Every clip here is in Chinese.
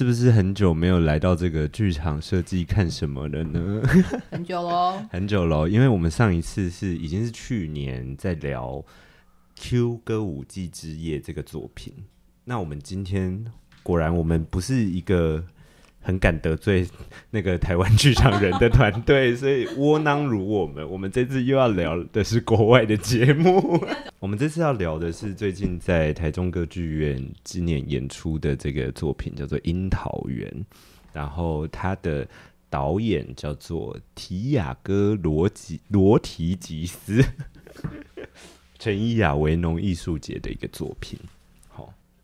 是不是很久没有来到这个剧场设计看什么了呢？很久喽，很久喽，因为我们上一次是已经是去年在聊《Q 歌舞伎之夜》这个作品，那我们今天果然我们不是一个。很敢得罪那个台湾剧场人的团队，所以窝囊如我们，我们这次又要聊的是国外的节目。我们这次要聊的是最近在台中歌剧院今年演出的这个作品，叫做《樱桃园》，然后他的导演叫做提亚哥罗吉罗提吉斯，陈伊雅维农艺术节的一个作品。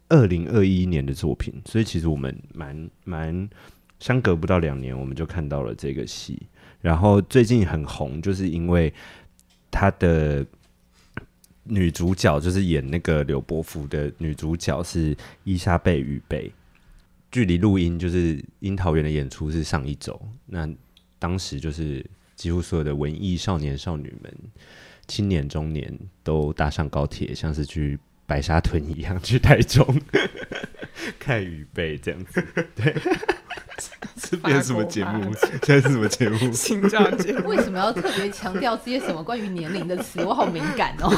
二零二一年的作品，所以其实我们蛮蛮相隔不到两年，我们就看到了这个戏。然后最近很红，就是因为他的女主角就是演那个柳伯福的女主角是伊莎贝雨蓓。距离录音就是樱桃园的演出是上一周，那当时就是几乎所有的文艺少年少女们、青年中年都搭上高铁，像是去。白沙屯一样去台中 看雨蓓这样子，对，这边什么节目？现在是什么节目？新扎 节目。为什么要特别强调这些什么关于年龄的词？我好敏感哦。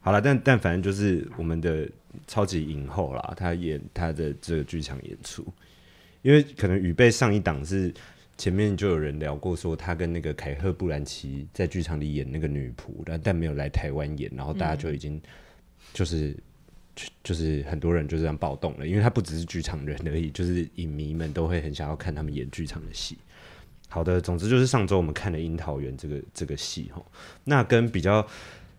好了，但但反正就是我们的超级影后啦，她演她的这个剧场演出，因为可能雨贝上一档是。前面就有人聊过，说她跟那个凯赫布兰奇在剧场里演那个女仆，但但没有来台湾演，然后大家就已经就是、嗯、就是很多人就这样暴动了，因为他不只是剧场人而已，就是影迷们都会很想要看他们演剧场的戏。好的，总之就是上周我们看了《樱桃园》这个这个戏哈，那跟比较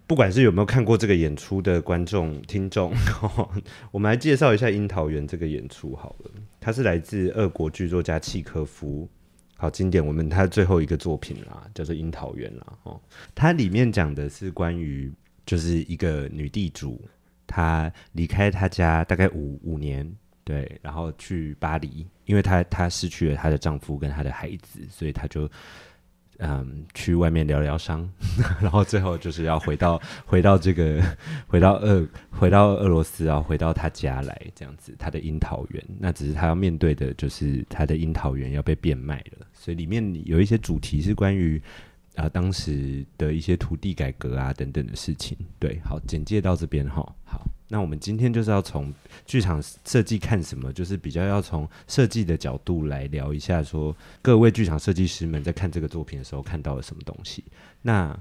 不管是有没有看过这个演出的观众听众，我们来介绍一下《樱桃园》这个演出好了，它是来自俄国剧作家契科夫。好经典，我们他最后一个作品啦，叫做《樱桃园》啦。哦，它里面讲的是关于，就是一个女地主，她离开她家大概五五年，对，然后去巴黎，因为她她失去了她的丈夫跟她的孩子，所以她就。嗯，去外面疗疗伤，然后最后就是要回到 回到这个 回到俄回到俄罗斯然后，回到他家来这样子，他的樱桃园。那只是他要面对的就是他的樱桃园要被变卖了，所以里面有一些主题是关于啊、呃、当时的一些土地改革啊等等的事情。对，好，简介到这边哈，好。那我们今天就是要从剧场设计看什么，就是比较要从设计的角度来聊一下，说各位剧场设计师们在看这个作品的时候看到了什么东西。那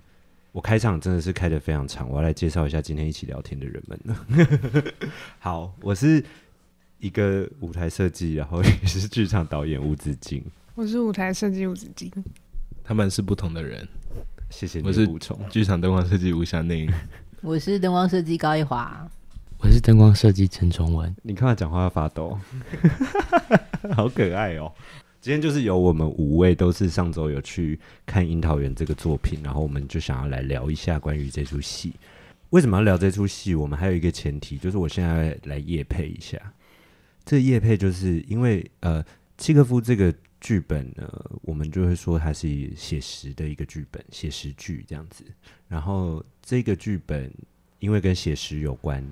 我开场真的是开得非常长，我要来介绍一下今天一起聊天的人们。好，我是一个舞台设计，然后也是剧场导演吴子敬。我是舞台设计吴子敬，他们是不同的人。谢谢你的补充。剧场灯光设计吴祥宁，我是灯光设计高一华。我是灯光设计陈崇文，你看他讲话要发抖，好可爱哦！今天就是有我们五位都是上周有去看《樱桃园》这个作品，然后我们就想要来聊一下关于这出戏。为什么要聊这出戏？我们还有一个前提，就是我现在来夜配一下。这个业配就是因为呃，契诃夫这个剧本呢，我们就会说它是写实的一个剧本，写实剧这样子。然后这个剧本因为跟写实有关。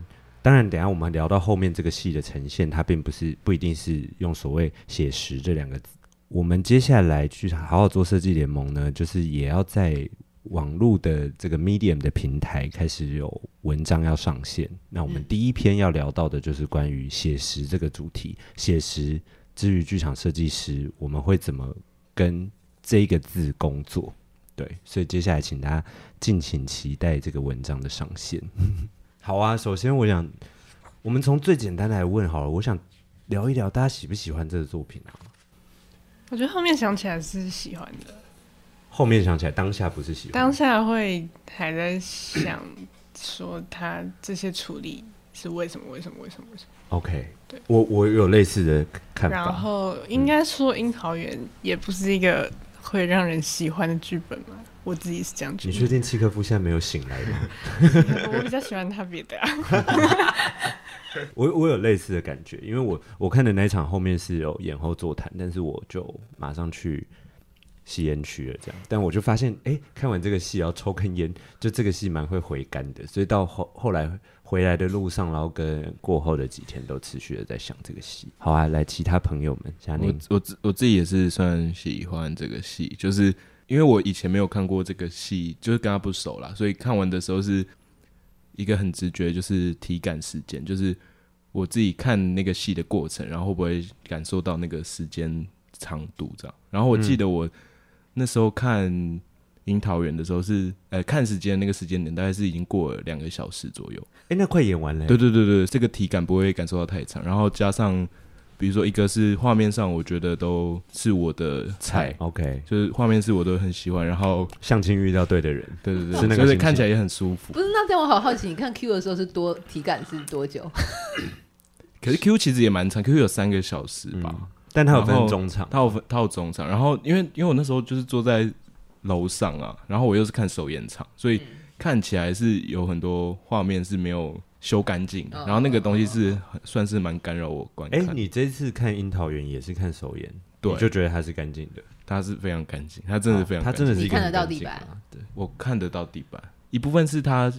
当然，等下我们聊到后面这个戏的呈现，它并不是不一定是用所谓写实这两个字。我们接下来去好好做设计联盟呢，就是也要在网络的这个 Medium 的平台开始有文章要上线。那我们第一篇要聊到的就是关于写实这个主题。写实之于剧场设计师，我们会怎么跟这个字工作？对，所以接下来请大家敬请期待这个文章的上线。好啊，首先我想，我们从最简单来问好了。我想聊一聊大家喜不喜欢这个作品啊？我觉得后面想起来是喜欢的。后面想起来，当下不是喜欢。当下会还在想说他这些处理是为什么？为什么？为什么？为什么？OK，对，我我有类似的看法。然后应该说，樱桃园也不是一个会让人喜欢的剧本嘛。我自己是这样觉得。你确定契科夫现在没有醒来吗？我比较喜欢他别的、啊。我我有类似的感觉，因为我我看的那一场后面是有演后座谈，但是我就马上去吸烟区了，这样。但我就发现，哎、欸，看完这个戏要抽根烟，就这个戏蛮会回甘的。所以到后后来回来的路上，然后跟过后的几天都持续的在想这个戏。好啊，来其他朋友们，嘉宁，我我自我自己也是算喜欢这个戏，就是因为我以前没有看过这个戏，就是跟他不熟啦，所以看完的时候是一个很直觉，就是体感时间，就是我自己看那个戏的过程，然后会不会感受到那个时间长度这样。然后我记得我。那时候看《樱桃园》的时候是，呃，看时间那个时间点大概是已经过了两个小时左右。哎、欸，那快演完了。对对对对，这个体感不会感受到太长。然后加上，比如说一个是画面上，我觉得都是我的菜。OK，就是画面是我都很喜欢。然后相亲遇到对的人，对对对，是那个，所以看起来也很舒服。不是，那这样我好好奇，你看 Q 的时候是多体感是多久？可是 Q 其实也蛮长，Q 有三个小时吧。嗯但它有分中场，它有分，他有中场。然后因为因为我那时候就是坐在楼上啊，然后我又是看首演场，所以看起来是有很多画面是没有修干净，然后那个东西是算是蛮干扰我观看。哎、欸，你这次看《樱桃园》也是看首演，对，就觉得它是干净的，它是非常干净，它真的是非常干净，它真的是一看得到地板，对，我看得到地板。一部分是它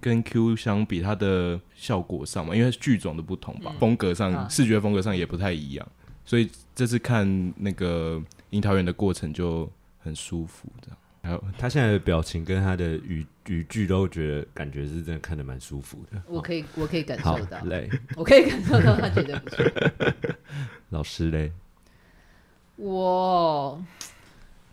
跟 Q 相比，它的效果上嘛，因为剧种的不同吧，风格上、视觉风格上也不太一样。所以这次看那个樱桃园的过程就很舒服，这样。还有他现在的表情跟他的语语句都觉得感觉是真的看得蛮舒服的。我可以，我可以感受到。累，我可以感受到他觉得不错。老师嘞？我，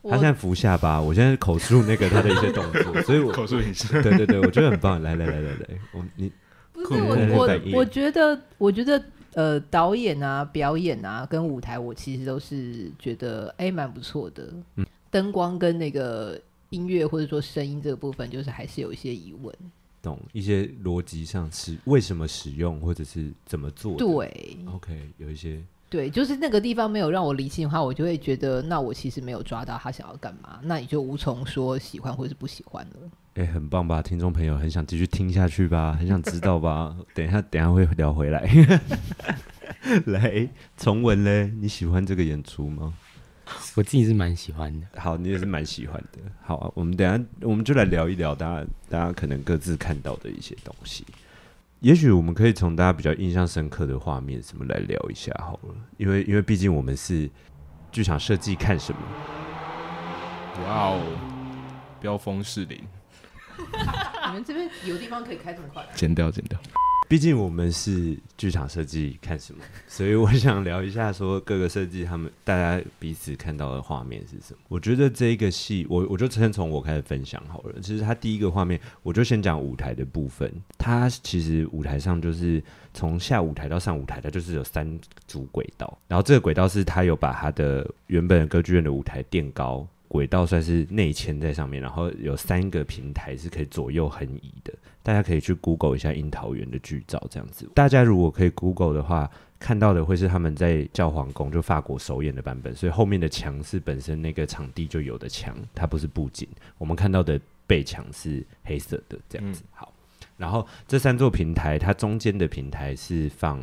他现在扶下巴，我现在口述那个他的一些动作，所以我口述一下。对对对，我觉得很棒。来来来来来，我你不是我我我觉得我觉得。呃，导演啊，表演啊，跟舞台，我其实都是觉得哎，蛮不错的。嗯，灯光跟那个音乐或者说声音这个部分，就是还是有一些疑问。懂一些逻辑上是为什么使用，或者是怎么做？对，OK，有一些对，就是那个地方没有让我理清的话，我就会觉得，那我其实没有抓到他想要干嘛，那你就无从说喜欢或是不喜欢了。哎，很棒吧？听众朋友很想继续听下去吧？很想知道吧？等一下，等一下会聊回来。来，重文嘞，你喜欢这个演出吗？我自己是蛮喜欢的。好，你也是蛮喜欢的。好啊，我们等下我们就来聊一聊大家大家可能各自看到的一些东西。也许我们可以从大家比较印象深刻的画面什么来聊一下好了，因为因为毕竟我们是剧场设计看什么？哇哦，飙风士林。你们这边有地方可以开这么快？剪掉，剪掉。毕竟我们是剧场设计看什么，所以我想聊一下说各个设计他们大家彼此看到的画面是什么。我觉得这一个戏，我我就先从我开始分享好了。其实它第一个画面，我就先讲舞台的部分。它其实舞台上就是从下舞台到上舞台，它就是有三组轨道，然后这个轨道是它有把它的原本歌剧院的舞台垫高。轨道算是内嵌在上面，然后有三个平台是可以左右横移的。大家可以去 Google 一下樱桃园的剧照，这样子。大家如果可以 Google 的话，看到的会是他们在教皇宫就法国首演的版本，所以后面的墙是本身那个场地就有的墙，它不是布景。我们看到的背墙是黑色的，这样子。好，然后这三座平台，它中间的平台是放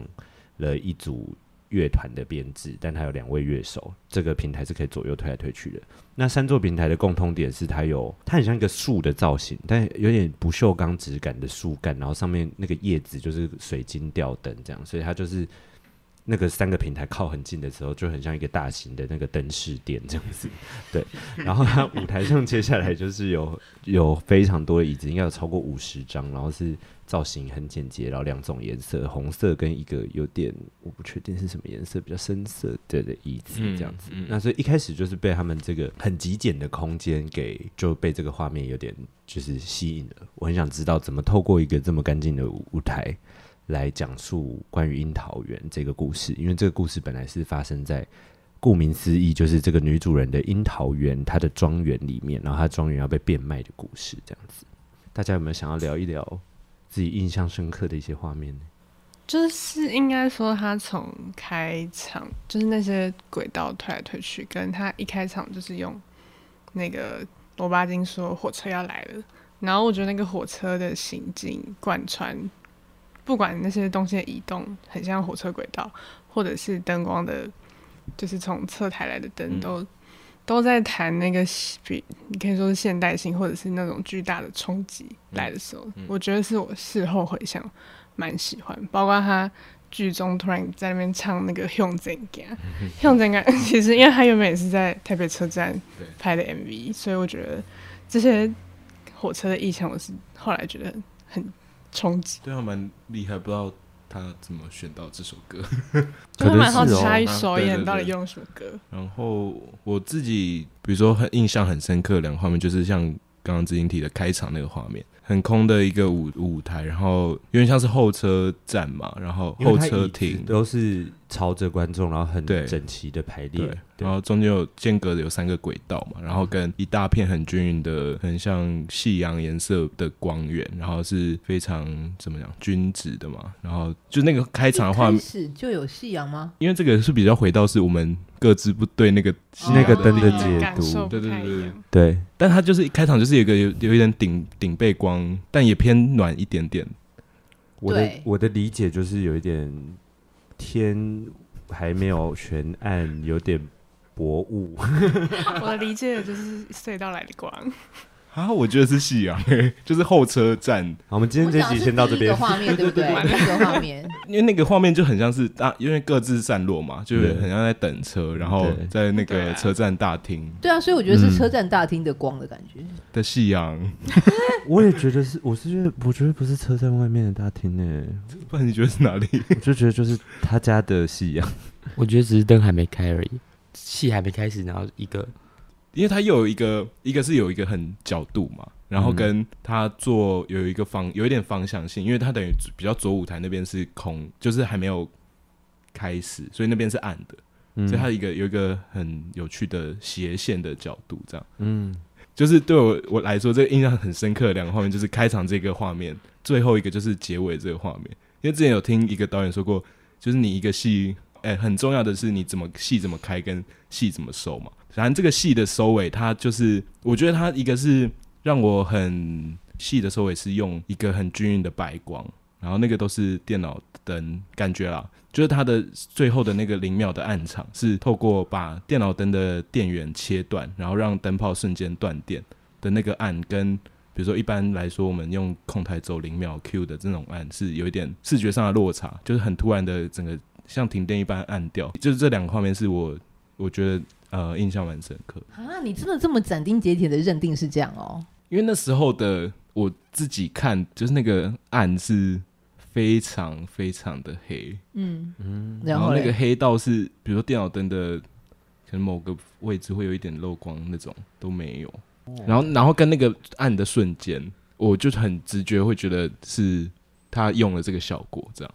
了一组。乐团的编制，但它有两位乐手，这个平台是可以左右推来推去的。那三座平台的共通点是，它有它很像一个树的造型，但有点不锈钢质感的树干，然后上面那个叶子就是水晶吊灯这样，所以它就是。那个三个平台靠很近的时候，就很像一个大型的那个灯饰店这样子，对。然后它舞台上接下来就是有有非常多的椅子，应该有超过五十张，然后是造型很简洁，然后两种颜色，红色跟一个有点我不确定是什么颜色，比较深色的的椅子这样子。嗯嗯、那所以一开始就是被他们这个很极简的空间给就被这个画面有点就是吸引了。我很想知道怎么透过一个这么干净的舞台。来讲述关于樱桃园这个故事，因为这个故事本来是发生在顾名思义，就是这个女主人的樱桃园，她的庄园里面，然后她庄园要被变卖的故事，这样子。大家有没有想要聊一聊自己印象深刻的一些画面呢？就是应该说，他从开场就是那些轨道推来推去，跟他一开场就是用那个罗巴金说火车要来了，然后我觉得那个火车的行进贯穿。不管那些东西的移动很像火车轨道，或者是灯光的，就是从侧台来的灯都，都都在谈那个比你可以说是现代性，或者是那种巨大的冲击来的时候，我觉得是我事后回想蛮喜欢，包括他剧中突然在那边唱那个《向前行》，向前行其实因为他原本也是在台北车站拍的 MV，所以我觉得这些火车的意象，我是后来觉得很冲击，对他蛮厉害，不知道。他怎么选到这首歌？就蛮好奇他一首演到底用什么歌。然后我自己，比如说很印象很深刻的两个画面，就是像刚刚子英提的开场那个画面。很空的一个舞舞台，然后有点像是候车站嘛，然后候车亭都是朝着观众，然后很整齐的排列，然后中间有间隔的有三个轨道嘛，然后跟一大片很均匀的、很像夕阳颜色的光源，然后是非常怎么讲均质的嘛，然后就那个开场的画面，是就有夕阳吗？因为这个是比较回到是我们。各自不对那个那个灯的解读，对对对对对，但它就是一开场就是有一个有有一点顶顶背光，但也偏暖一点点。我的我的理解就是有一点天还没有全暗，有点薄雾。我的理解就是隧道来的光。啊，我觉得是夕阳，就是候车站。好，我们今天这集先到这边。画面对不对？那个画面，因为那个画面就很像是大，因为各自散落嘛，就是很像在等车，然后在那个车站大厅。对啊，所以我觉得是车站大厅的光的感觉。的夕阳，我也觉得是，我是觉得，我觉得不是车站外面的大厅呢，不然你觉得是哪里？我就觉得就是他家的夕阳。我觉得只是灯还没开而已，戏还没开始，然后一个。因为它又有一个，一个是有一个很角度嘛，然后跟他做有一个方，有一点方向性，因为它等于比较左舞台那边是空，就是还没有开始，所以那边是暗的，嗯、所以它一个有一个很有趣的斜线的角度，这样，嗯，就是对我我来说，这个印象很深刻的两个画面，就是开场这个画面，最后一个就是结尾这个画面，因为之前有听一个导演说过，就是你一个戏，哎、欸，很重要的是你怎么戏怎么开跟戏怎么收嘛。反正这个戏的收尾，它就是我觉得它一个是让我很戏的收尾是用一个很均匀的白光，然后那个都是电脑灯感觉啦，就是它的最后的那个零秒的暗场是透过把电脑灯的电源切断，然后让灯泡瞬间断电的那个暗，跟比如说一般来说我们用控台走零秒 Q 的这种暗是有一点视觉上的落差，就是很突然的整个像停电一般暗掉，就是这两个画面是我我觉得。呃，印象蛮深刻啊！你真的这么斩钉截铁的认定是这样哦？因为那时候的我自己看，就是那个暗是非常非常的黑，嗯嗯，然后那个黑道是，比如说电脑灯的可能某个位置会有一点漏光那种都没有，哦、然后然后跟那个暗的瞬间，我就很直觉会觉得是他用了这个效果这样。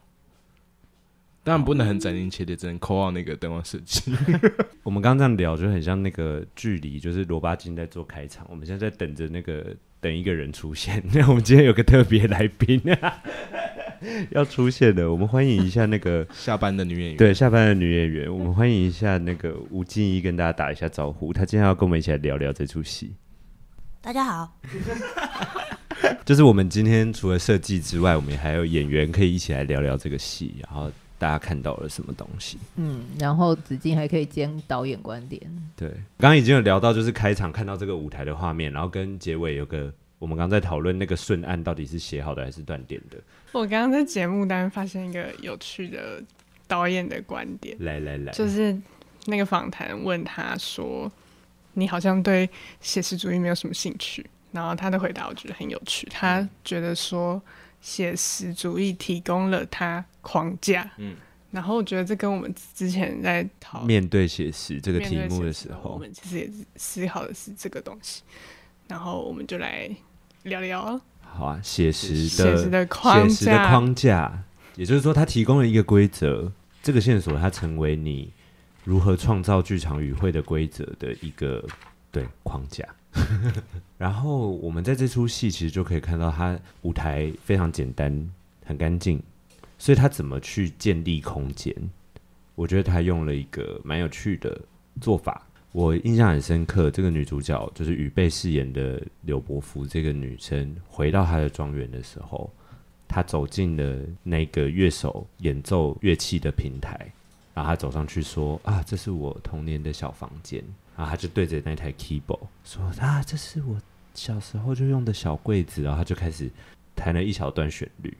当然不能很斩钉截铁，只能抠到那个灯光设计。我们刚刚这样聊，就很像那个距离，就是罗巴金在做开场，我们现在在等着那个等一个人出现。那我们今天有个特别来宾 要出现的，我们欢迎一下那个下班的女演员。对，下班的女演员，我们欢迎一下那个吴静怡，跟大家打一下招呼。她今天要跟我们一起来聊聊这出戏。大家好。就是我们今天除了设计之外，我们还有演员可以一起来聊聊这个戏，然后。大家看到了什么东西？嗯，然后子敬还可以兼导演观点。对，刚刚已经有聊到，就是开场看到这个舞台的画面，然后跟结尾有个，我们刚刚在讨论那个顺案到底是写好的还是断点的。我刚刚在节目单发现一个有趣的导演的观点，来来来，就是那个访谈问他说：“你好像对写实主义没有什么兴趣。”然后他的回答我觉得很有趣，他觉得说。写实主义提供了他框架，嗯，然后我觉得这跟我们之前在讨面对写实这个题目的时候，我们其实也是思考的是这个东西，然后我们就来聊聊。好啊，写实的写实的框架，写实的框架，也就是说，它提供了一个规则，这个线索它成为你如何创造剧场语汇的规则的一个对框架。然后我们在这出戏其实就可以看到，他舞台非常简单，很干净，所以他怎么去建立空间？我觉得他用了一个蛮有趣的做法，我印象很深刻。这个女主角就是雨蓓饰演的柳伯福这个女生，回到她的庄园的时候，她走进了那个乐手演奏乐器的平台，然后她走上去说：“啊，这是我童年的小房间。”然后他就对着那台 keyboard 说：“啊，这是我小时候就用的小柜子。”然后他就开始弹了一小段旋律，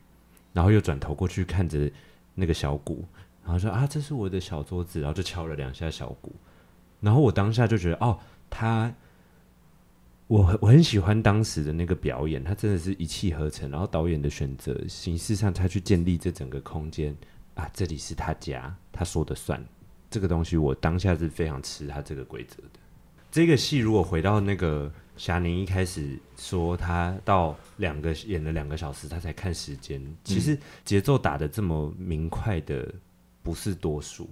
然后又转头过去看着那个小鼓，然后说：“啊，这是我的小桌子。”然后就敲了两下小鼓，然后我当下就觉得，哦，他，我我很喜欢当时的那个表演，他真的是一气呵成。然后导演的选择形式上，他去建立这整个空间啊，这里是他家，他说的算。这个东西我当下是非常吃他这个规则的。这个戏如果回到那个霞宁一开始说他到两个演了两个小时，他才看时间。其实节奏打得这么明快的不是多数。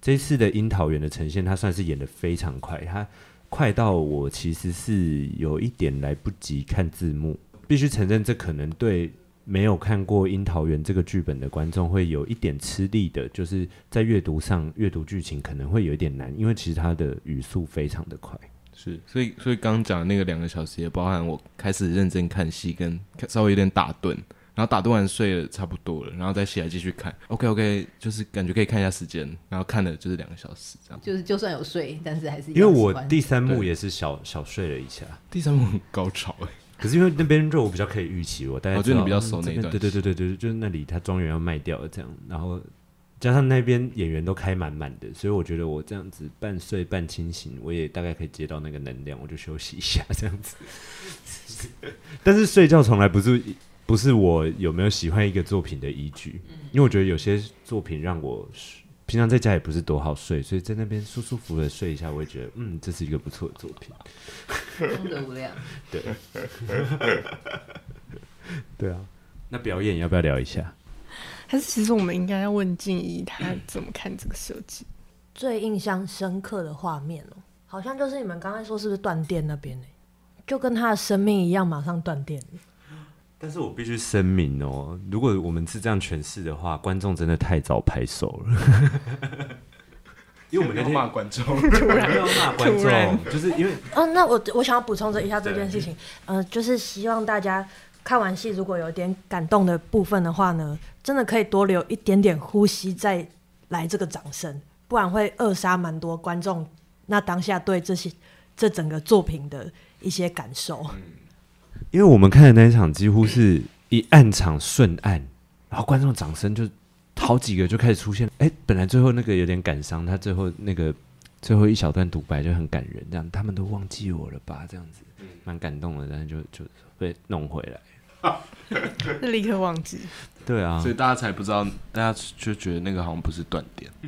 这次的樱桃园的呈现，他算是演得非常快，他快到我其实是有一点来不及看字幕。必须承认，这可能对。没有看过《樱桃园》这个剧本的观众会有一点吃力的，就是在阅读上阅读剧情可能会有一点难，因为其实它的语速非常的快。是，所以所以刚刚讲的那个两个小时也包含我开始认真看戏，跟稍微有点打盹，然后打盹完睡了差不多了，然后再起来继续看。OK OK，就是感觉可以看一下时间，然后看了就是两个小时这样。就是就算有睡，但是还是因为我第三幕也是小小睡了一下，第三幕很高潮哎、欸。可是因为那边就我比较可以预期，我大概我觉得你比较熟那一段，对对对对对，就是那里他庄园要卖掉了这样，然后加上那边演员都开满满的，所以我觉得我这样子半睡半清醒，我也大概可以接到那个能量，我就休息一下这样子。但是睡觉从来不是不是我有没有喜欢一个作品的依据，因为我觉得有些作品让我。平常在家也不是多好睡，所以在那边舒舒服服的睡一下，我也觉得，嗯，这是一个不错的作品。功德无量。对。对啊，那表演要不要聊一下？还是其实我们应该要问静怡，她怎么看这个设计？最印象深刻的画面哦，好像就是你们刚才说是不是断电那边呢？就跟他的生命一样，马上断电。但是我必须声明哦，如果我们是这样诠释的话，观众真的太早拍手了。因为我们要骂观众，突然。要骂观众，就是因为……哦，那我我想要补充这一下这件事情，呃，就是希望大家看完戏，如果有点感动的部分的话呢，真的可以多留一点点呼吸，再来这个掌声，不然会扼杀蛮多观众那当下对这些这整个作品的一些感受。嗯因为我们看的那一场几乎是一暗场顺暗，然后观众掌声就好几个就开始出现。哎，本来最后那个有点感伤，他最后那个最后一小段独白就很感人，这样他们都忘记我了吧？这样子蛮感动的，然后就就被弄回来，那 立刻忘记。对啊，所以大家才不知道，大家就觉得那个好像不是断点。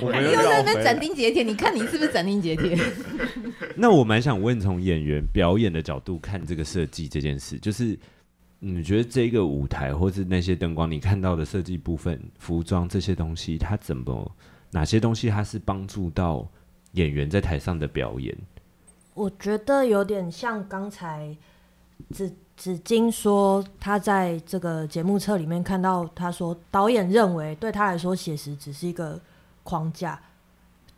我们又在那斩钉截铁，你看你是不是斩钉截铁？那我蛮想问，从演员表演的角度看这个设计这件事，就是你觉得这个舞台或是那些灯光，你看到的设计部分、服装这些东西，它怎么哪些东西它是帮助到演员在台上的表演？我觉得有点像刚才子紫金说，他在这个节目册里面看到，他说导演认为对他来说写实只是一个框架。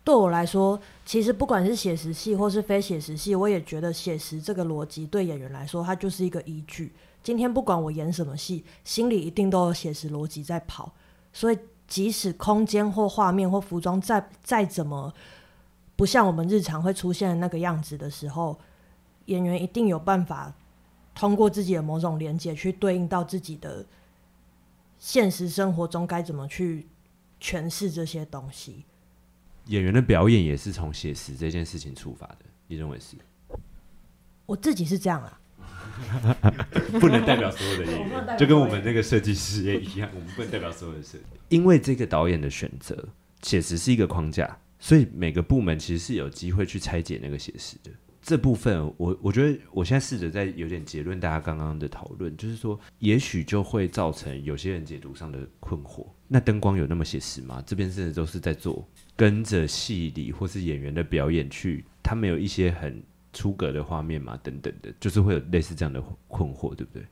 对我来说，其实不管是写实戏或是非写实戏，我也觉得写实这个逻辑对演员来说，它就是一个依据。今天不管我演什么戏，心里一定都有写实逻辑在跑。所以，即使空间或画面或服装再再怎么不像我们日常会出现的那个样子的时候，演员一定有办法。通过自己的某种连接去对应到自己的现实生活中，该怎么去诠释这些东西？演员的表演也是从写实这件事情出发的，你认为是？我自己是这样啊，不能代表所有的演员，就跟我们那个设计师也一样，我们不能代表所有的设计。因为这个导演的选择，写实是一个框架，所以每个部门其实是有机会去拆解那个写实的。这部分，我我觉得我现在试着在有点结论，大家刚刚的讨论，就是说，也许就会造成有些人解读上的困惑。那灯光有那么写实吗？这边甚至都是在做跟着戏里或是演员的表演去，他们有一些很出格的画面嘛，等等的，就是会有类似这样的困惑，对不对？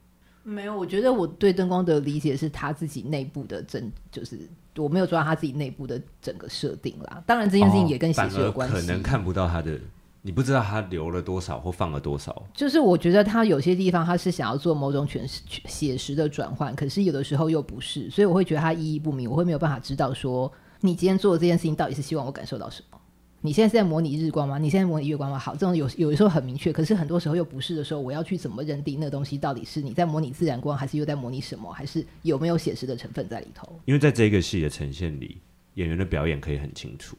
没有，我觉得我对灯光的理解是他自己内部的整，就是我没有抓他自己内部的整个设定啦。当然，这件事情也跟写实有关系，哦，可能看不到他的。你不知道他留了多少或放了多少，就是我觉得他有些地方他是想要做某种全写实的转换，可是有的时候又不是，所以我会觉得他意义不明，我会没有办法知道说你今天做的这件事情到底是希望我感受到什么。你现在是在模拟日光吗？你现在模拟月光吗？好，这种有有的时候很明确，可是很多时候又不是的时候，我要去怎么认定那个东西到底是你在模拟自然光，还是又在模拟什么，还是有没有写实的成分在里头？因为在这个戏的呈现里，演员的表演可以很清楚，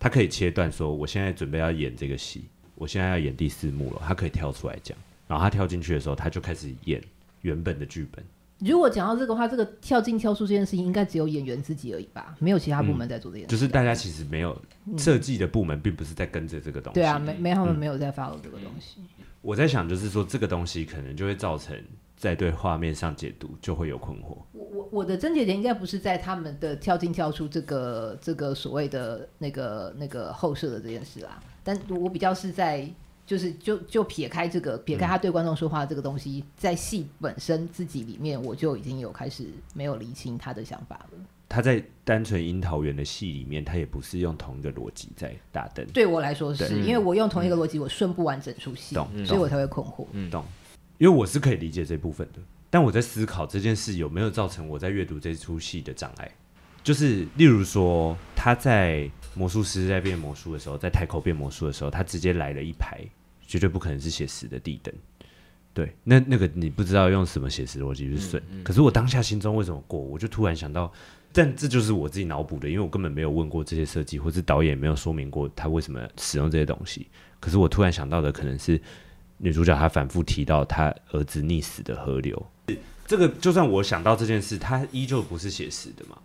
他可以切断说，我现在准备要演这个戏，我现在要演第四幕了，他可以跳出来讲，然后他跳进去的时候，他就开始演原本的剧本。如果讲到这个话，这个跳进跳出这件事情，应该只有演员自己而已吧？没有其他部门在做这件事。嗯，就是大家其实没有设计的部门，并不是在跟着这个东西。对啊，没没他们没有在 follow 这个东西。嗯。我在想，就是说这个东西可能就会造成在对画面上解读就会有困惑。我我我的症结点应该不是在他们的跳进跳出这个这个所谓的那个那个后设的这件事啦，但我比较是在。就是就就撇开这个，撇开他对观众说话这个东西，嗯、在戏本身自己里面，我就已经有开始没有理清他的想法了。他在单纯樱桃园的戏里面，他也不是用同一个逻辑在打灯。对我来说是，因为我用同一个逻辑，我顺不完整出戏，嗯，所以我才会困惑。嗯，懂。因为我是可以理解这部分的，但我在思考这件事有没有造成我在阅读这出戏的障碍。就是例如说，他在魔术师在变魔术的时候，在台口变魔术的时候，他直接来了一排。绝对不可能是写实的地灯，对，那 那个你不知道用什么写实逻辑去顺，嗯嗯，可是我当下心中为什么过？我就突然想到，但这就是我自己脑补的，因为我根本没有问过这些设计，或是导演没有说明过他为什么使用这些东西。可是我突然想到的，可能是女主角她反复提到她儿子溺死的河流，这个就算我想到这件事，它依旧不是写实的嘛，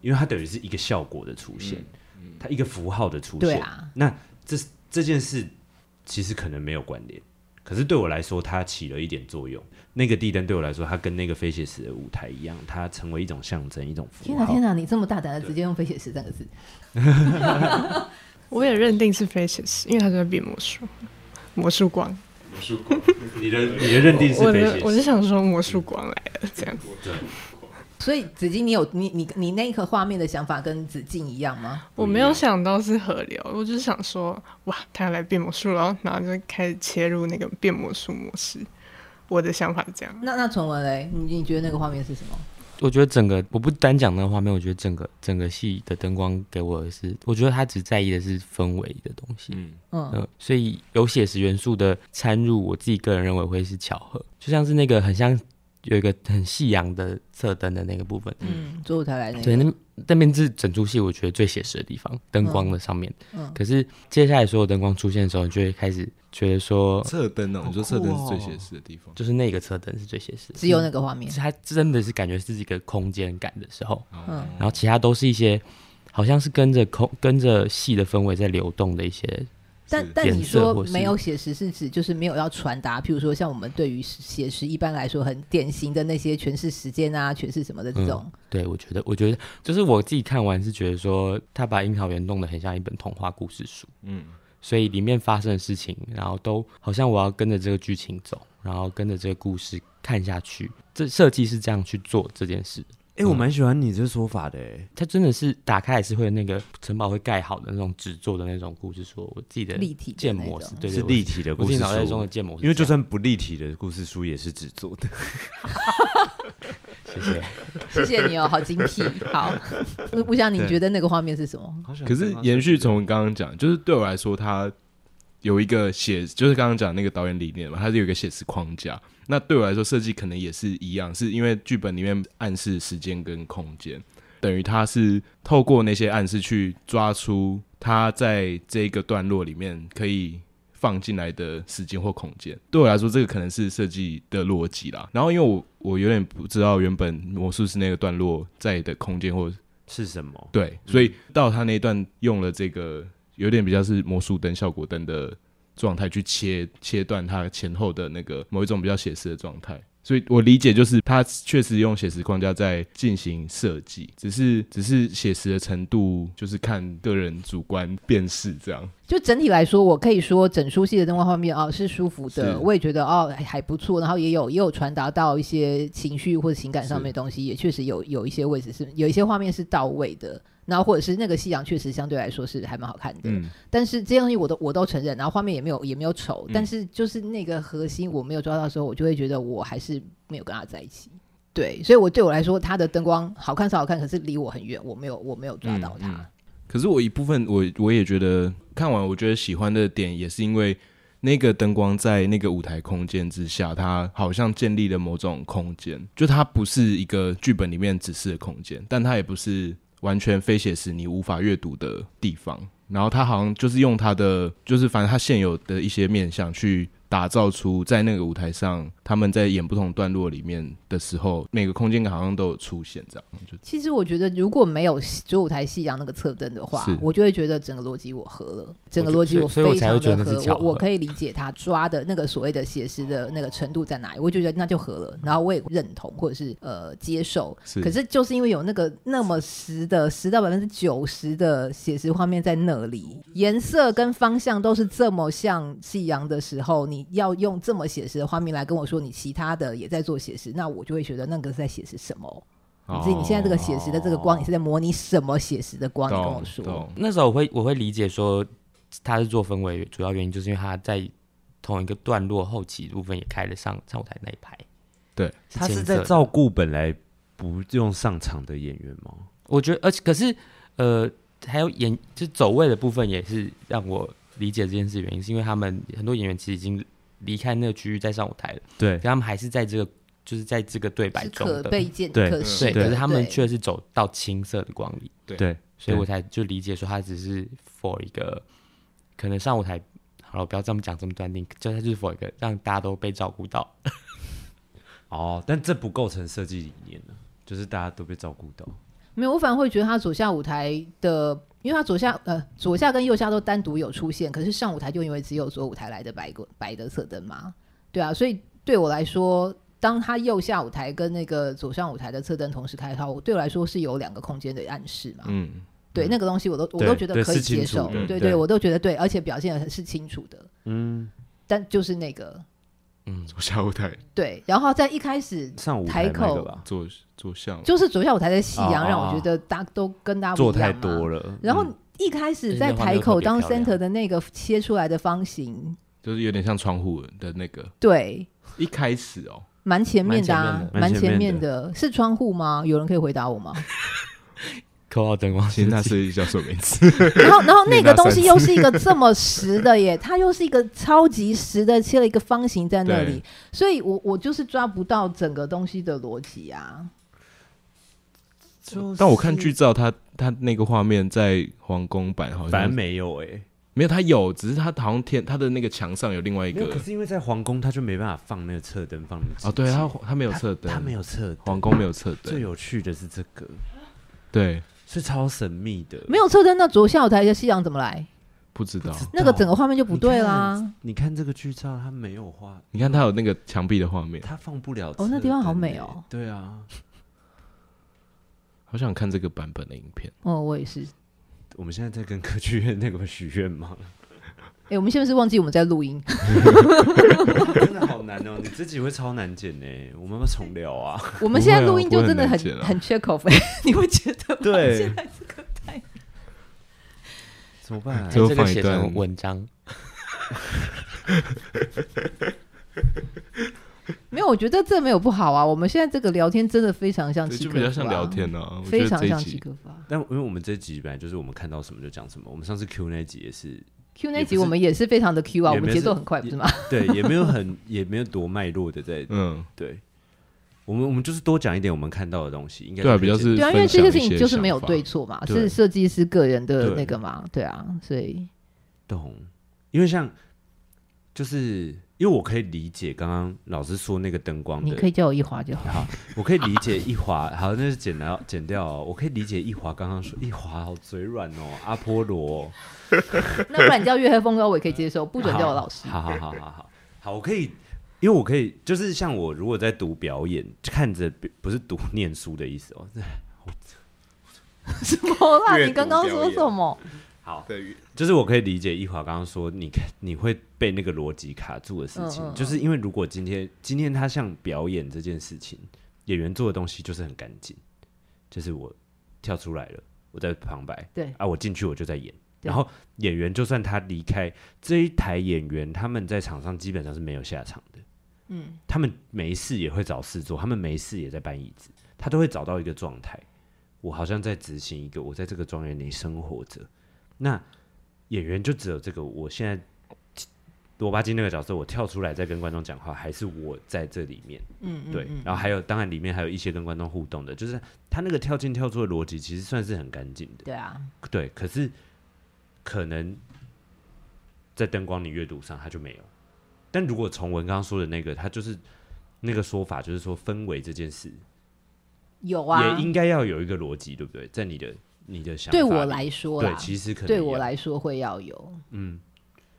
因为它等于是一个效果的出现，它一个符号的出现，对啊，那这这件事。其实可能没有关联，可是对我来说，它起了一点作用。那个地灯对我来说，它跟那个非写实的舞台一样，它成为一种象征，一种符号。天哪，天哪！你这么大胆的直接用“非写实”三个字，我也认定是非写实，因为它在变魔术，魔术光，魔你的你的认定是非写实，我是想说魔术光来了这样。对。所以子金，你有你你你那一刻画面的想法跟子靖一样吗？我没有想到是河流，我就是想说，哇，他要来变魔术了，然后就开始切入那个变魔术模式。我的想法是这样。那那崇文嘞，你你觉得那个画面是什么？我觉得整个我不单讲那个画面，我觉得整个整个戏的灯光给我的是，我觉得他只在意的是氛围的东西。嗯嗯、呃，所以有写实元素的掺入，我自己个人认为会是巧合，就像是那个很像。有一个很夕阳的侧灯的那个部分，嗯，左舞台来那个，对，那那边是整出戏我觉得最写实的地方，灯光的上面。嗯，可是接下来所有灯光出现的时候，你就会开始觉得说，侧灯哦，你说侧灯是最写实的地方，就是那个侧灯是最写实的，只有那个画面，它真的是感觉是一个空间感的时候，嗯，然后其他都是一些好像是跟着空跟着戏的氛围在流动的一些。但但你说没有写实是指就是没有要传达，譬如说像我们对于写实一般来说很典型的那些诠释时间啊、诠释什么的这种。嗯、对，我觉得，我觉得就是我自己看完是觉得说，他把樱桃园弄得很像一本童话故事书。嗯，所以里面发生的事情，然后都好像我要跟着这个剧情走，然后跟着这个故事看下去。这设计是这样去做这件事。哎、欸，我蛮喜欢你这说法的。哎，它真的是打开也是会有那个城堡会盖好的那种纸做的那种故事书。我记得立体建模是，对，对，是立体的故事书。脑袋中的建模，因为就算不立体的故事书也是纸做的。谢谢，谢谢你哦，好精辟。好，我想你觉得那个画面是什么？可是延续从刚刚讲，就是对我来说，它有一个写，就是刚刚讲那个导演理念嘛，它是有一个写实框架。那对我来说，设计可能也是一样，是因为剧本里面暗示时间跟空间，等于它是透过那些暗示去抓出它在这个段落里面可以放进来的时间或空间。对我来说，这个可能是设计的逻辑啦。然后，因为我我有点不知道原本魔术师那个段落在的空间或是什么，对，所以到他那一段用了这个有点比较是魔术灯、效果灯的。状态去切切断它前后的那个某一种比较写实的状态，所以我理解就是它确实用写实框架在进行设计，只是只是写实的程度就是看个人主观辨识这样。就整体来说，我可以说整出戏的灯光画面哦是舒服的，我也觉得哦还不错，然后也有也有传达到一些情绪或者情感上面的东西，也确实有有一些位置是有一些画面是到位的。然后或者是那个夕阳确实相对来说是还蛮好看的，嗯、但是这些东西我都我都承认，然后画面也没有也没有丑，嗯、但是就是那个核心我没有抓到的时候，我就会觉得我还是没有跟他在一起。对，所以我对我来说，他的灯光好看是好看，可是离我很远，我没有我没有抓到他。嗯嗯、可是我一部分我我也觉得看完，我觉得喜欢的点也是因为那个灯光在那个舞台空间之下，它好像建立了某种空间，就它不是一个剧本里面指示的空间，但它也不是完全非写实你无法阅读的地方。然后他好像就是用他的，就是反正他现有的一些面向去。打造出在那个舞台上，他们在演不同段落里面的时候，每个空间感好像都有出现这样。就其实我觉得，如果没有主舞台夕阳那个侧灯的话，我就会觉得整个逻辑我合了，整个逻辑我非常的合。我我可以理解他抓的那个所谓的写实的那个程度在哪里，我就觉得那就合了。然后我也认同或者是呃接受。是可是就是因为有那个那么实的十到百分之九十的写实画面在那里，颜色跟方向都是这么像夕阳的时候，你。要用这么写实的画面来跟我说，你其他的也在做写实，那我就会觉得那个是在写实什么？哦、你自己你现在这个写实的这个光，你是在模拟什么写实的光？你跟我说。那时候我会我会理解说他是做氛围，主要原因就是因为他在同一个段落后期部分也开了上上舞台那一排。对，他是在照顾本来不用上场的演员吗？我觉得，而且可是呃，还有演就走位的部分也是让我理解这件事原因，是因为他们很多演员其实已经。离开那个区域在上舞台了，对，他们还是在这个，就是在这个对白中的，可被见，对，可是，可是他们却是走到青色的光里，对，对，所以我才就理解说他只是 for 一个可能上舞台，好了，不要这么讲这么断定，就他就是 for 一个让大家都被照顾到，哦，但这不构成设计理念呢，就是大家都被照顾到，没有，我反而会觉得他走下舞台的。因为他左下呃左下跟右下都单独有出现，可是上舞台就因为只有左舞台来的白个白的侧灯嘛，对啊，所以对我来说，当他右下舞台跟那个左上舞台的侧灯同时开的话，我对我来说是有两个空间的暗示嘛，嗯，对，那个东西我都我都觉得可以接受，对对，对，我都觉得对，而且表现的是清楚的，嗯，但就是那个。嗯，左下舞台。对，然后在一开始上台口左左下就是左下舞台的夕阳，让我觉得大家都跟大家做太多了。然后一开始在台口当 center 的那个切出来的方形，就是有点像窗户的那个。对，一开始哦，蛮前面的啊，蛮前面的，是窗户吗？有人可以回答我吗？扣号灯光，现在设计叫什么名字？然后，然后那个东西又是一个这么实的耶，它又是一个超级实的，切了一个方形在那里，所以我我就是抓不到整个东西的逻辑啊。就是、但我看剧照，它它那个画面在皇宫版好像反正没有哎，没有，它有，只是它好像天它的那个墙上有另外一个，可是因为在皇宫，它就没办法放那个侧灯，放那个哦，对，它它没有侧灯，它没有侧灯，皇宫没有侧灯。最有趣的是这个，对。是超神秘的，没有车灯，那左下舞台的夕阳怎么来？不知道，那个整个画面就不对啦。你看，你看这个剧照，它没有画，你看它有那个墙壁的画面，它放不了。哦，那地方好美哦。对啊，好想看这个版本的影片。哦，我也是。我们现在在跟歌剧院那个许愿吗？哎、欸，我们现在是忘记我们在录音，真的好难哦！你自己会超难剪呢，我们要重聊啊！我们现在录音就真的很很缺口费，你会觉得对？现在这个太怎么办？就这个写成文章。没有，我觉得这没有不好啊。我们现在这个聊天真的非常像七，就比较像聊天啊，非常像七颗发。但因为我们这集本来就是我们看到什么就讲什么，我们上次 Q 那集也是。Q 那集我们也是非常的 Q 啊，我们节奏很快，不是吗？对，也没有很，也没有多脉络的在，嗯，对，我们我们就是多讲一点我们看到的东西，应该对，比较是对啊，因为这些事情就是没有对错嘛，是设计师个人的那个嘛，对啊，所以懂，因为像就是。因为我可以理解刚刚老师说那个灯光，你可以叫我一华就好。好，我可以理解一华，好，那是剪掉剪掉哦。我可以理解一华刚刚说一华好嘴软哦，阿波罗。那不然你叫月黑风高，我也可以接受，不准叫我老师。好好好好好，好，我可以，因为我可以，就是像我如果在读表演，看着不是读念书的意思哦。什么啦？你刚刚说什么？好，就是我可以理解一华刚刚说，你 看你会被那个逻辑卡住的事情，嗯嗯嗯，就是因为如果今天今天他像表演这件事情，演员做的东西就是很干净，就是我跳出来了，我在旁白，对。啊，我进去我就在演，然后演员就算他离开这一台演员，他们在场上基本上是没有下场的，嗯，他们没事也会找事做，他们没事也在搬椅子，他都会找到一个状态。我好像在执行一个，我在这个庄园里生活着。那演员就只有这个，我现在。罗巴金那个角色，我跳出来再跟观众讲话，还是我在这里面？嗯，对。然后还有，当然里面还有一些跟观众互动的，就是他那个跳进跳出的逻辑，其实算是很干净的。对啊，对。可是可能在灯光你阅读上，他就没有。但如果从文刚刚说的那个，他就是那个说法，就是说氛围这件事有啊，也应该要有一个逻辑，对不对？在你的你的想法，对我来说，对，其实可能对我来说会要有，嗯。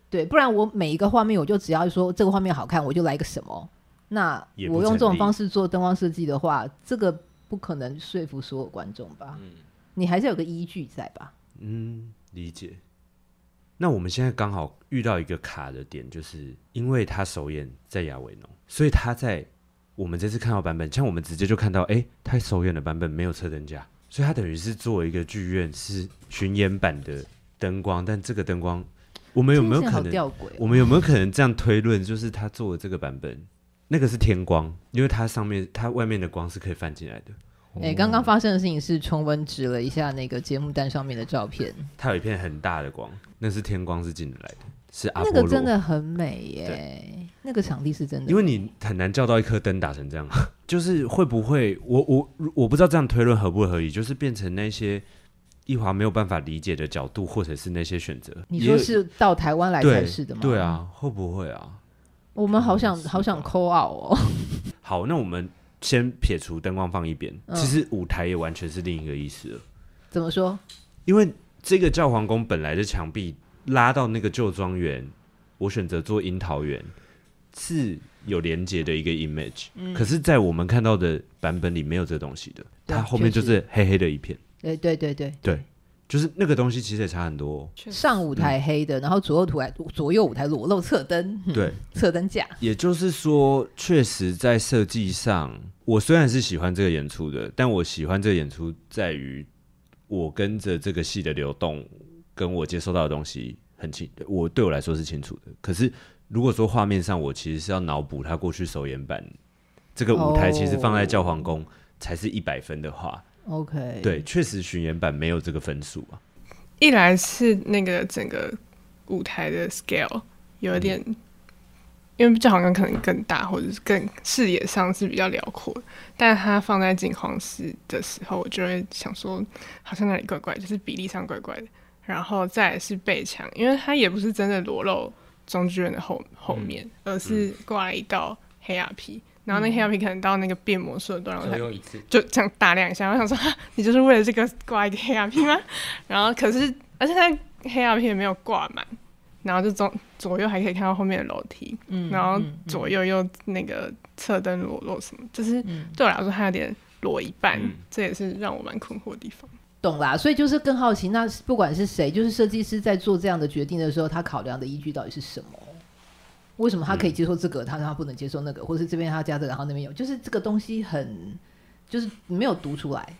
对，不然我每一个画面，我就只要说这个画面好看，我就来个什么。那我用这种方式做灯光设计的话，这个不可能说服所有观众吧？嗯，你还是有个依据在吧？嗯，理解。那我们现在刚好遇到一个卡的点，就是因为他首演在亚维农，所以他在我们这次看到版本，像我们直接就看到，哎，他首演的版本没有车灯架，所以他等于是做一个剧院是巡演版的灯光，但这个灯光。我们有没有可能？我们有没有可能这样推论？就是他做的这个版本，那个是天光，因为它上面、它外面的光是可以泛进来的。哎、欸，刚刚发生的事情是重温指了一下那个节目单上面的照片，它有一片很大的光，那是天光是进来的，是阿波罗。那个真的很美耶，那个场地是真的。因为你很难叫到一颗灯打成这样，就是会不会？我我我不知道这样推论合不合理，就是变成那些。一华没有办法理解的角度，或者是那些选择，你说是到台湾来才是的吗？对啊，会不会啊？我们好想好想 call out 哦。好，那我们先撇除灯光放一边，嗯，其实舞台也完全是另一个意思了。怎么说？因为这个教皇宫本来的墙壁拉到那个旧庄园，我选择做樱桃园是有连接的一个 image，嗯，可是，在我们看到的版本里没有这东西的，它后面就是黑黑的一片。对对对对对，就是那个东西其实也差很多。上舞台黑的，嗯、然后左右舞台左右舞台裸露侧灯，对，侧灯架。也就是说，确实在设计上，我虽然是喜欢这个演出的，但我喜欢这个演出在于我跟着这个戏的流动，跟我接收到的东西很清，我对我来说是清楚的。可是如果说画面上，我其实是要脑补他过去首演版这个舞台，其实放在教皇宫才是一百分的话。OK，对，确实巡演版没有这个分数啊。一来是那个整个舞台的 scale 有点，嗯、因为教皇宫可能更大，或者是更视野上是比较辽阔。但它放在景皇室的时候，我就会想说，好像那里怪怪，就是比例上怪怪的。然后再是背墙，因为它也不是真的裸露中剧院的后后面，嗯、而是挂了一道黑亚皮。然后那黑曜皮可能到那个变魔术的段落，用一次就这样打两下。我想说，你就是为了这个挂一个黑曜皮吗？然后可是，而且它黑曜皮也没有挂满，然后就左左右还可以看到后面的楼梯，嗯，然后左右又那个侧灯裸露什么，就是对我来说还有点裸一半，嗯，这也是让我蛮困惑的地方。懂啦，所以就是更好奇，那不管是谁，就是设计师在做这样的决定的时候，他考量的依据到底是什么？为什么他可以接受这个，嗯、他他不能接受那个，或者是这边他加这个，然后那边有，就是这个东西很，就是没有读出来，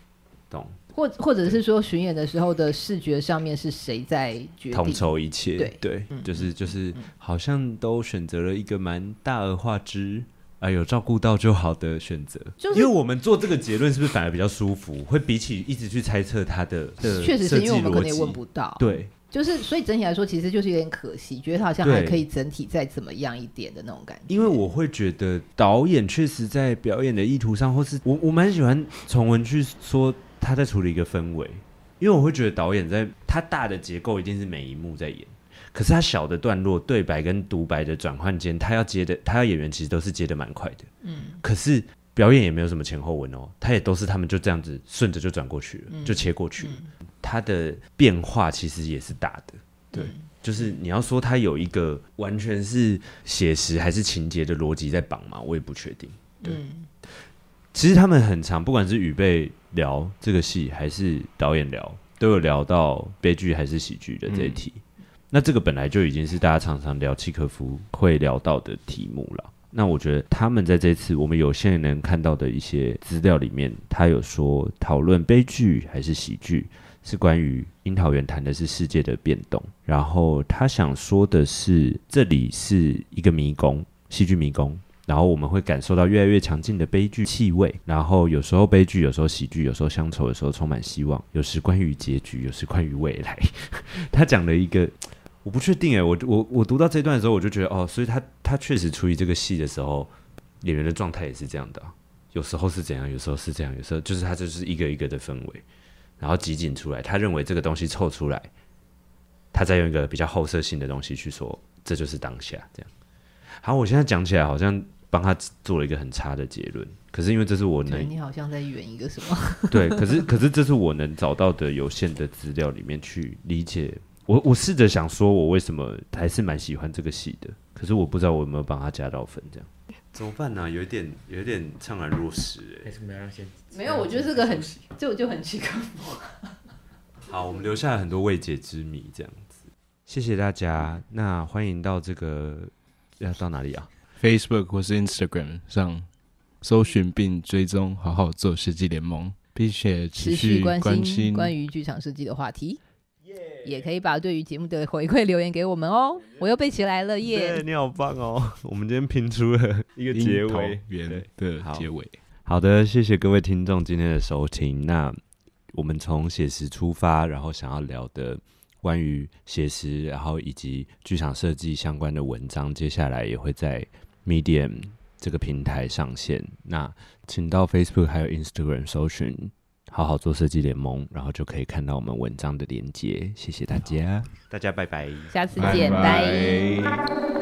懂？或或者是说巡演的时候的视觉上面是谁在决定统筹一切？对对，嗯、就是就是、嗯、好像都选择了一个蛮大而化之，啊，有照顾到就好的选择。就是因为我们做这个结论是不是反而比较舒服？会比起一直去猜测他的，确实是因为我们可能也问不到，对。就是，所以整体来说，其实就是有点可惜，觉得他好像还可以整体再怎么样一点的那种感觉。因为我会觉得导演确实在表演的意图上，或是我我蛮喜欢从文去说他在处理一个氛围，因为我会觉得导演在他大的结构一定是每一幕在演，可是他小的段落对白跟独白的转换间，他要接的，他要演员其实都是接的蛮快的，嗯，可是表演也没有什么前后文哦，他也都是他们就这样子顺着就转过去了，嗯、就切过去。嗯。他的变化其实也是大的，对，嗯、就是你要说他有一个完全是写实还是情节的逻辑在绑嘛，我也不确定。对，嗯、其实他们很长，不管是预备聊这个戏，还是导演聊，都有聊到悲剧还是喜剧的这一题。嗯、那这个本来就已经是大家常常聊契诃夫会聊到的题目了。那我觉得他们在这次我们有限能看到的一些资料里面，他有说讨论悲剧还是喜剧。是关于樱桃园谈的是世界的变动，然后他想说的是，这里是一个迷宫，戏剧迷宫，然后我们会感受到越来越强劲的悲剧气味，然后有时候悲剧，有时候喜剧，有时候乡愁，有时候充满希望，有时关于结局，有时关于未来。他讲了一个，我不确定哎，我我我读到这段的时候，我就觉得哦，所以他他确实处于这个戏的时候，演员的状态也是这样的，有时候是怎样，有时候是这样，有时候就是他就是一个一个的氛围，然后集锦出来，他认为这个东西凑出来，他再用一个比较后设性的东西去说，这就是当下这样。好，我现在讲起来好像。帮他做了一个很差的结论，可是因为这是我能，你好像在圆一个什么？对，可是可是这是我能找到的有限的资料里面去理解。我我试着想说，我为什么还是蛮喜欢这个戏的，可是我不知道我有没有帮他加到分，这样怎么办呢？有一点有一点怅然若失哎。没有，我觉得这个很就就很奇怪。好，我们留下了很多未解之谜，这样子。谢谢大家，那欢迎到这个要到哪里啊？Facebook 或是 Instagram 上搜寻并追踪，好好做设计联盟，并且持续关心关于剧场设计的话题。也可以把对于节目的回馈留言给我们哦。我又背起来了耶！你好棒哦！我们今天拼出了一个结尾，圆的结尾。好的，谢谢各位听众今天的收听。那我们从写实出发，然后想要聊的。关于写实，然后以及剧场设计相关的文章，接下来也会在 Medium 这个平台上线。那请到 Facebook 还有 Instagram 搜寻“好好做设计联盟”，然后就可以看到我们文章的连接。谢谢大家，大家拜拜，下次见，拜。拜拜。